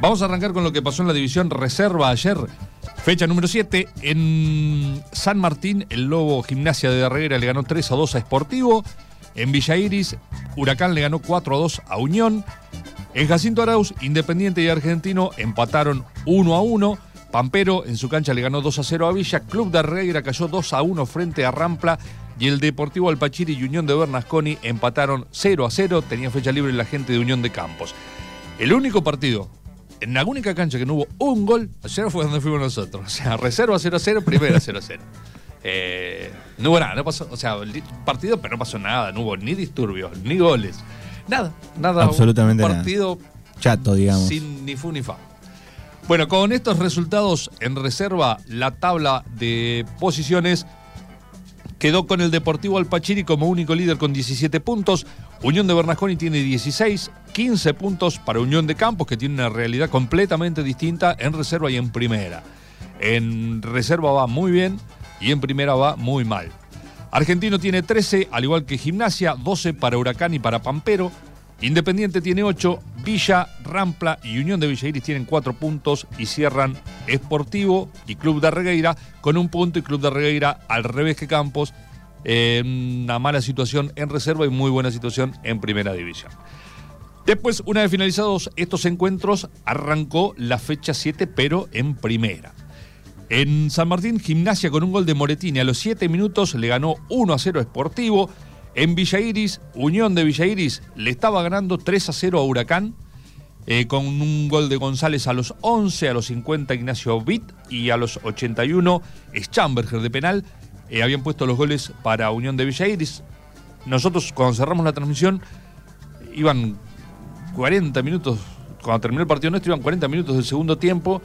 Vamos a arrancar con lo que pasó en la división reserva ayer. Fecha número 7. En San Martín, el Lobo Gimnasia de Darreguera le ganó 3 a 2 a Sportivo. En Villa Iris, Huracán le ganó 4 a 2 a Unión. En Jacinto Arauz, Independiente y Argentino empataron 1 a 1. Pampero en su cancha le ganó 2 a 0 a Villa. Club de Arreguera cayó 2 a 1 frente a Rampla. Y el Deportivo Alpachiri y Unión de Bernasconi empataron 0 a 0. Tenía fecha libre la gente de Unión de Campos. El único partido, en la única cancha que no hubo un gol, ayer fue donde fuimos nosotros. O sea, reserva 0 a 0, primera 0 a 0. Eh, no hubo nada, no pasó, o sea, partido, pero no pasó nada, no hubo ni disturbios, ni goles, nada, nada. Absolutamente un partido chato, digamos. Sin ni fu ni fa. Bueno, con estos resultados en reserva, la tabla de posiciones quedó con el Deportivo Alpachiri como único líder con 17 puntos. Unión de Bernasconi tiene 16, 15 puntos para Unión de Campos, que tiene una realidad completamente distinta en reserva y en primera. En reserva va muy bien y en primera va muy mal. Argentino tiene 13, al igual que Gimnasia, 12 para Huracán y para Pampero. Independiente tiene 8, Villa, Rampla y Unión de Villa Iris tienen 4 puntos y cierran Esportivo y Club de Regueira con un punto y Club de Regueira al revés que Campos. en una mala situación en reserva y muy buena situación en primera división. Después, una vez finalizados estos encuentros, arrancó la fecha 7, pero en primera. En San Martín, Gimnasia con un gol de Moretini a los 7 minutos le ganó 1 a 0 Esportivo. En Villa Iris, Unión de Villa Iris le estaba ganando 3 a 0 a Huracán. eh, con un gol de González a los 11, a los 50 Ignacio Vitt y a los 81 Schamberger de penal. Eh, habían puesto los goles para Unión de Villa Iris. Nosotros cuando cerramos la transmisión iban 40 minutos, cuando terminó el partido nuestro iban 40 minutos del segundo tiempo.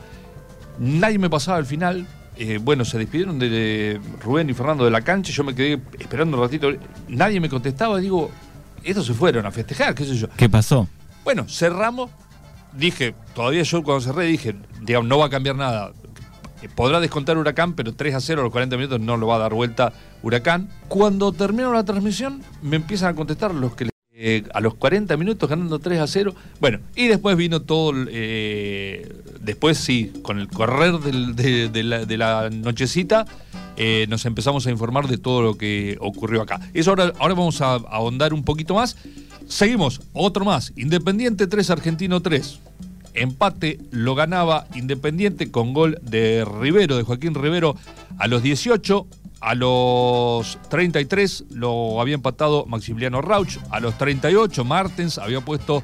Nadie me pasaba al final. Eh, bueno, se despidieron de, Rubén y Fernando de la cancha. Yo me quedé esperando un ratito. Nadie me contestaba. Digo, estos se fueron a festejar, qué sé yo. ¿Qué pasó? Bueno, cerramos. Dije, todavía yo cuando cerré dije, digamos, no va a cambiar nada. Eh, Podrá descontar Huracán, pero 3 a 0 a los 40 minutos no lo va a dar vuelta Huracán. Cuando terminó la transmisión, me empiezan a contestar los que eh, a los 40 minutos ganando 3 a 0. Bueno, y después vino todo. eh, después sí, con el correr de la nochecita, eh, nos empezamos a informar de todo lo que ocurrió acá. Eso ahora, ahora vamos a ahondar un poquito más. Seguimos, otro más. Independiente 3, Argentino 3. Empate lo ganaba Independiente con gol de Rivero, de Joaquín Rivero, a los 18. A los 33 lo había empatado Maximiliano Rauch. A los 38 Martens había puesto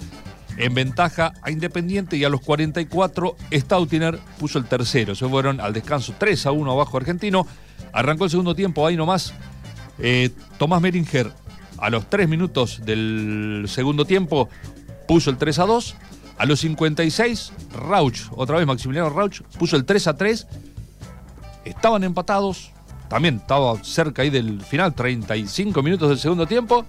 en ventaja a Independiente y a los 44 Stautiner puso el tercero. Se fueron al descanso 3 a 1 abajo argentino. Arrancó el segundo tiempo, ahí nomás. Eh, Tomás Meringer a los 3 minutos del segundo tiempo puso el 3 a 2. A los 56, Rauch, otra vez Maximiliano Rauch, puso el 3 a 3. Estaban empatados. También estaba cerca ahí del final, 35 minutos del segundo tiempo.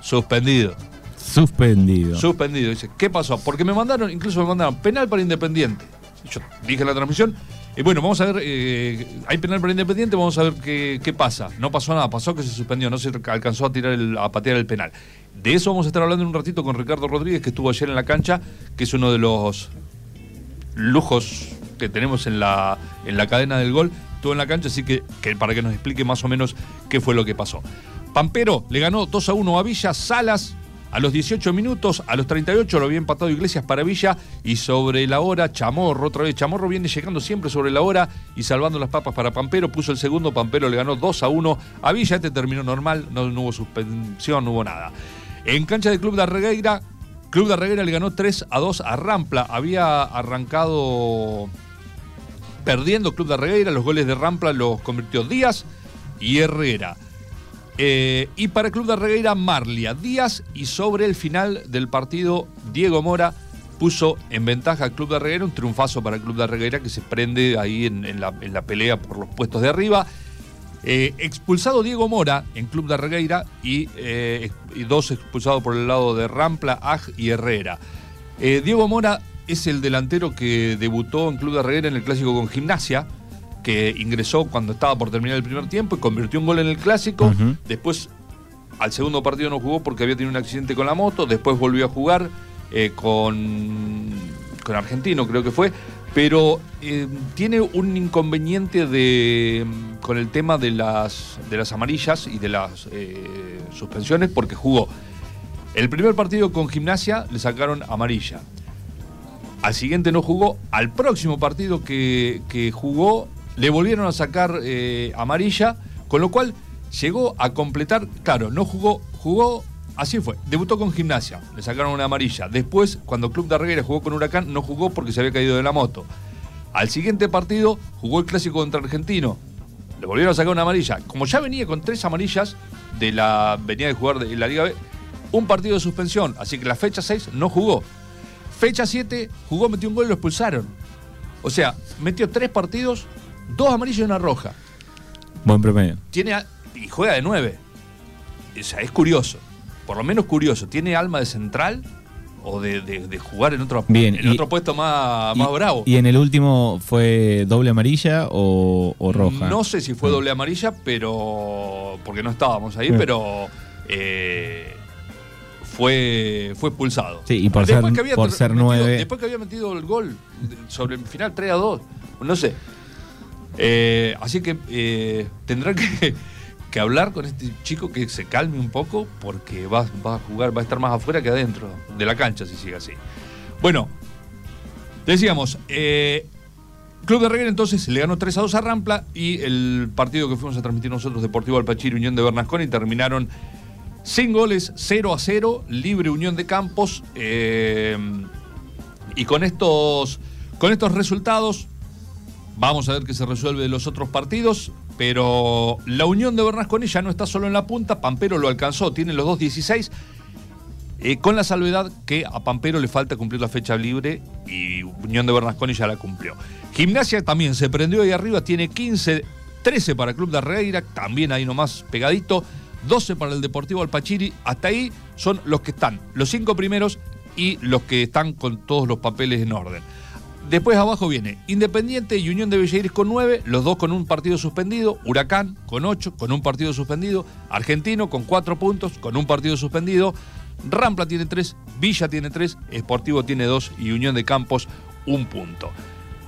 Suspendido. Suspendido. Suspendido. Dice, ¿qué pasó? Porque me mandaron, incluso me mandaron penal para Independiente. Yo dije en la transmisión. Y bueno, vamos a ver, eh, hay penal para Independiente, vamos a ver qué, qué pasa. No pasó nada, pasó que se suspendió, no se alcanzó a tirar el- a patear el penal. De eso vamos a estar hablando en un ratito con Ricardo Rodríguez, que estuvo ayer en la cancha, que es uno de los lujos que tenemos en la, en la cadena del gol. Estuvo en la cancha, así que, que para que nos explique más o menos qué fue lo que pasó. Pampero le ganó 2 a 1 a Villa, Salas. A los 18 minutos, a los 38 lo había empatado Iglesias para Villa. Y sobre la hora Chamorro, otra vez Chamorro viene llegando siempre sobre la hora y salvando las papas para Pampero, puso el segundo, Pampero le ganó 2 a 1 a Villa, este terminó normal, no, no hubo suspensión, no hubo nada. En cancha del Club de Arregueira, Club de Arregueira le ganó 3 a 2 a Rampla, había arrancado perdiendo Club de Arregueira, los goles de Rampla los convirtió Díaz y Herrera. Eh, y para Club de Arregueira, Marlia Díaz. Y sobre el final del partido, Diego Mora puso en ventaja al Club de Arregueira, un triunfazo para el Club de Arregueira que se prende ahí en, la, en la pelea por los puestos de arriba. Eh, expulsado Diego Mora en Club de Arregueira y, eh, y dos expulsados por el lado de Rampla, Aj y Herrera. Diego Mora es el delantero que debutó en Club de Arreguera en el clásico con Gimnasia, que ingresó cuando estaba por terminar el primer tiempo y convirtió un gol en el clásico. Después, al segundo partido no jugó porque había tenido un accidente con la moto. Después volvió a jugar eh, con, con Argentino, creo que fue, pero eh, tiene un inconveniente de, con el tema de las, de las amarillas y de las eh, suspensiones, porque jugó el primer partido con gimnasia, le sacaron amarilla. Al siguiente no jugó, al próximo partido que, jugó, le volvieron a sacar eh, amarilla, con lo cual llegó a completar, claro, no jugó, jugó Así fue, debutó con gimnasia, le sacaron una amarilla. Después, cuando Club de Arreguera jugó con Huracán, no jugó porque se había caído de la moto. Al siguiente partido jugó el clásico contra Argentino. Le volvieron a sacar una amarilla. Como ya venía con tres amarillas de la. venía de jugar de la Liga B, un partido de suspensión. Así que la fecha 6 no jugó. Fecha 7 jugó, metió un gol y lo expulsaron. O sea, metió tres partidos, dos amarillas y una roja. Buen promedio. Tiene y juega de nueve. O sea, es curioso por lo menos curioso, ¿tiene alma de central? o de, jugar en otro, en otro puesto más, más bravo. ¿Y en el último fue doble amarilla o, roja? No sé si fue mm. doble amarilla, pero. porque no estábamos ahí, pero. Eh, fue, fue expulsado. Sí, y por ser, por ser nueve. Después que había metido el gol sobre el final 3 a 2. No sé. Eh, así que eh, tendrá que que hablar con este chico que se calme un poco porque va, a jugar, va a estar más afuera que adentro de la cancha si sigue así. Bueno, decíamos, eh, Club de Reguera entonces le ganó 3 a 2 a Rampla y el partido que fuimos a transmitir nosotros, Deportivo Alpachir, Unión de Bernasconi, terminaron sin goles, 0 a 0, libre Unión de Campos. Eh, y con estos, con estos resultados, vamos a ver qué se resuelve de los otros partidos. Pero la unión de Bernasconi ya no está solo en la punta, Pampero lo alcanzó, tiene los dos 16, eh, con la salvedad que a Pampero le falta cumplir la fecha libre y Unión de Bernasconi ya la cumplió. Gimnasia también se prendió ahí arriba, tiene 15, 13 para Club de Arreira, también ahí nomás pegadito, 12 para el Deportivo Alpachiri, hasta ahí son los que están, los cinco primeros y los que están con todos los papeles en orden. Después abajo viene Independiente y Unión de Villairis con 9, los dos con un partido suspendido, Huracán con 8, con un partido suspendido, Argentino con 4 puntos, con un partido suspendido, Rampla tiene 3, Villa tiene 3, Esportivo tiene 2 y Unión de Campos un punto.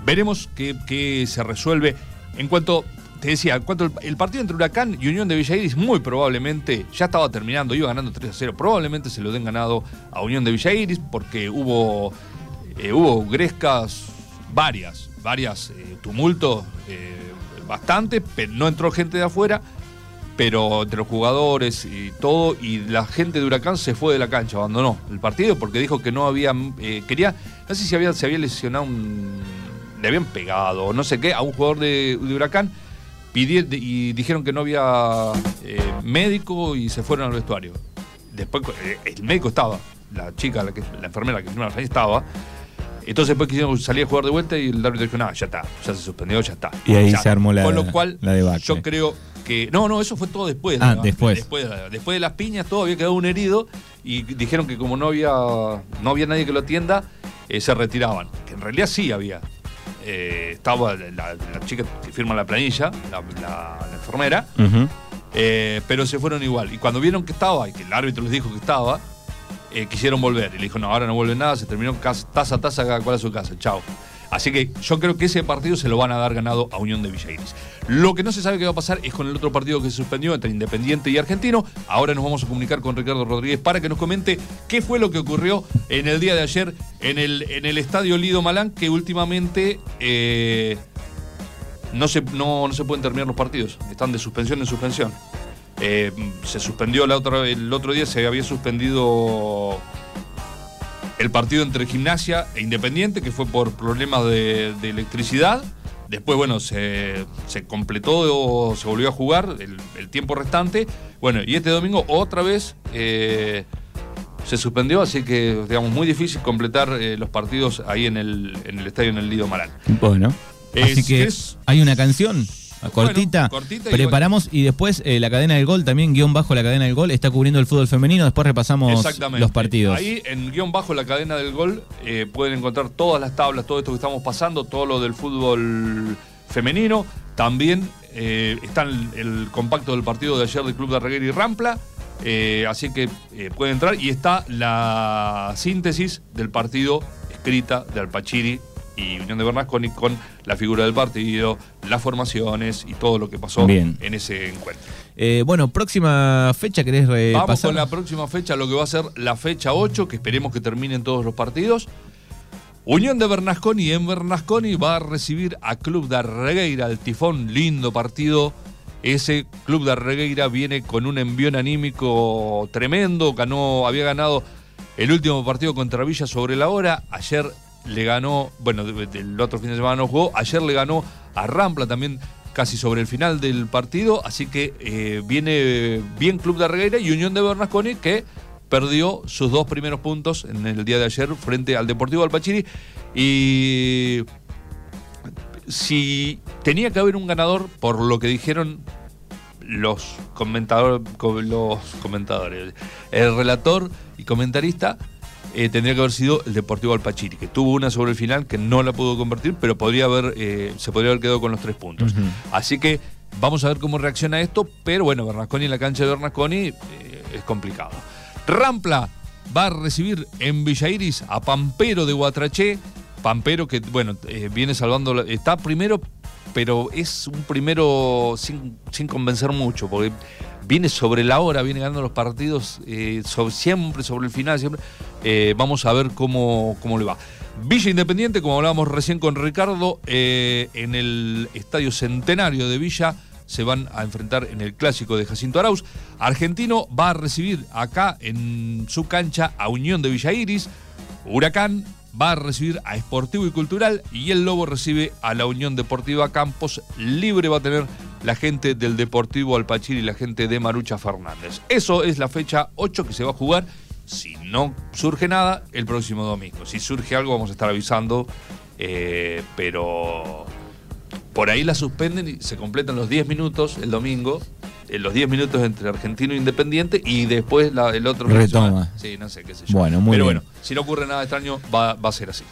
Veremos qué, se resuelve. En cuanto, te decía, en cuanto el, partido entre Huracán y Unión de Villairis muy probablemente ya estaba terminando, iba ganando 3 a 0, probablemente se lo den ganado a Unión de Villairis porque hubo eh, hubo grescas varias, varias eh, tumultos, eh, bastante, pero no entró gente de afuera, pero entre los jugadores y todo, y la gente de Huracán se fue de la cancha, abandonó el partido porque dijo que no había, quería, no sé si había, se había lesionado un, le habían pegado, no sé qué, a un jugador de, Huracán, y dijeron que no había médico y se fueron al vestuario. Después el médico estaba, la chica, la, que, la enfermera que estaba, entonces después quisieron salir a jugar de vuelta y el árbitro dijo, no, ya está, ya se suspendió, ya está. Y ahí se armó la Con lo cual, la yo creo que... No, no, eso fue todo después. Ah, después. Después, después de las piñas todo había quedado un herido y dijeron que como no había, no había nadie que lo atienda, eh, se retiraban. Que en realidad sí había. Eh, estaba la, chica que firma la planilla, la, enfermera, eh, pero se fueron igual. Y cuando vieron que estaba, y que el árbitro les dijo que estaba, eh, quisieron volver. Y le dijo, no, ahora no vuelve nada, se terminó taza a taza cada cual a su casa, chao. Así que yo creo que ese partido se lo van a dar ganado a Unión de Villairis. Lo que no se sabe qué va a pasar es con el otro partido que se suspendió entre Independiente y Argentino. Ahora nos vamos a comunicar con Ricardo Rodríguez para que nos comente qué fue lo que ocurrió en el día de ayer en el, en el estadio Lido Malán, que últimamente eh, no, se, no, no se pueden terminar los partidos. Están de suspensión en suspensión. Eh, se suspendió la otra, el otro día, se había suspendido el partido entre Gimnasia e Independiente, que fue por problemas de, electricidad. Después, bueno, se, completó, se volvió a jugar el, tiempo restante. Bueno, y este domingo otra vez eh, se suspendió, así que, digamos, muy difícil completar eh, los partidos ahí en el, en el estadio en el Lido Marán. Bueno, así que hay una canción cortita. Preparamos y, después eh, la cadena del gol, también guion bajo la cadena del gol, está cubriendo el fútbol femenino. Después repasamos los partidos. Ahí en guion bajo la cadena del gol eh, pueden encontrar todas las tablas, todo esto que estamos pasando, todo lo del fútbol femenino. También eh, está el, compacto del partido de ayer del Club de Arreguera y Rampla. así que pueden entrar y está la síntesis del partido escrita de Alpachiri y Unión de Bernasconi con la figura del partido, las formaciones y todo lo que pasó en ese encuentro. Eh, bueno, próxima fecha, ¿querés repasar? Vamos con la próxima fecha, lo que va a ser la fecha 8, que esperemos que terminen todos los partidos. Unión de Bernasconi en Bernasconi va a recibir a Club de Arregueira, el Tifón, lindo partido. Ese Club de Arregueira viene con un envión anímico tremendo, ganó, había ganado el último partido contra Villa sobre la hora, ayer le ganó, bueno, el otro fin de semana no jugó, ayer le ganó a Rampla también casi sobre el final del partido, así que eh, viene bien Club de Arregueira y Unión de Bernasconi que perdió sus dos primeros puntos en el día de ayer frente al Deportivo Alpachiri. Y si tenía que haber un ganador por lo que dijeron los comentadores, los comentadores, el relator y comentarista eh, tendría que haber sido el Deportivo Alpachiri, que tuvo una sobre el final que no la pudo convertir, pero podría haber, eh, se podría haber quedado con los tres puntos. Así que vamos a ver cómo reacciona esto, pero bueno, Bernasconi en la cancha de Bernasconi eh, es complicado. Rampla va a recibir en Villa Iris a Pampero de Guatraché. Pampero que, bueno, viene salvando, está primero, pero es un primero sin, convencer mucho, porque viene sobre la hora, viene ganando los partidos eh, siempre sobre el final, siempre. Eh, vamos a ver cómo, cómo le va. Villa Independiente, como hablábamos recién con Ricardo, eh, en el Estadio Centenario de Villa se van a enfrentar en el clásico de Jacinto Arauz. Argentino va a recibir acá en su cancha a Unión de Villa Iris. Huracán va a recibir a Esportivo y Cultural y el Lobo recibe a la Unión Deportiva Campos. Libre va a tener la gente del Deportivo Alpachir y la gente de Marucha Fernández. Eso es la fecha 8 que se va a jugar. Si no surge nada, el próximo domingo. Si surge algo, vamos a estar avisando. Eh, pero por ahí la suspenden y se completan los 10 minutos el domingo. En los 10 minutos entre Argentino e Independiente y después el otro retoma. Sí, no sé qué sé yo. Bueno, muy Pero bueno, si no ocurre nada extraño, va, va a ser así.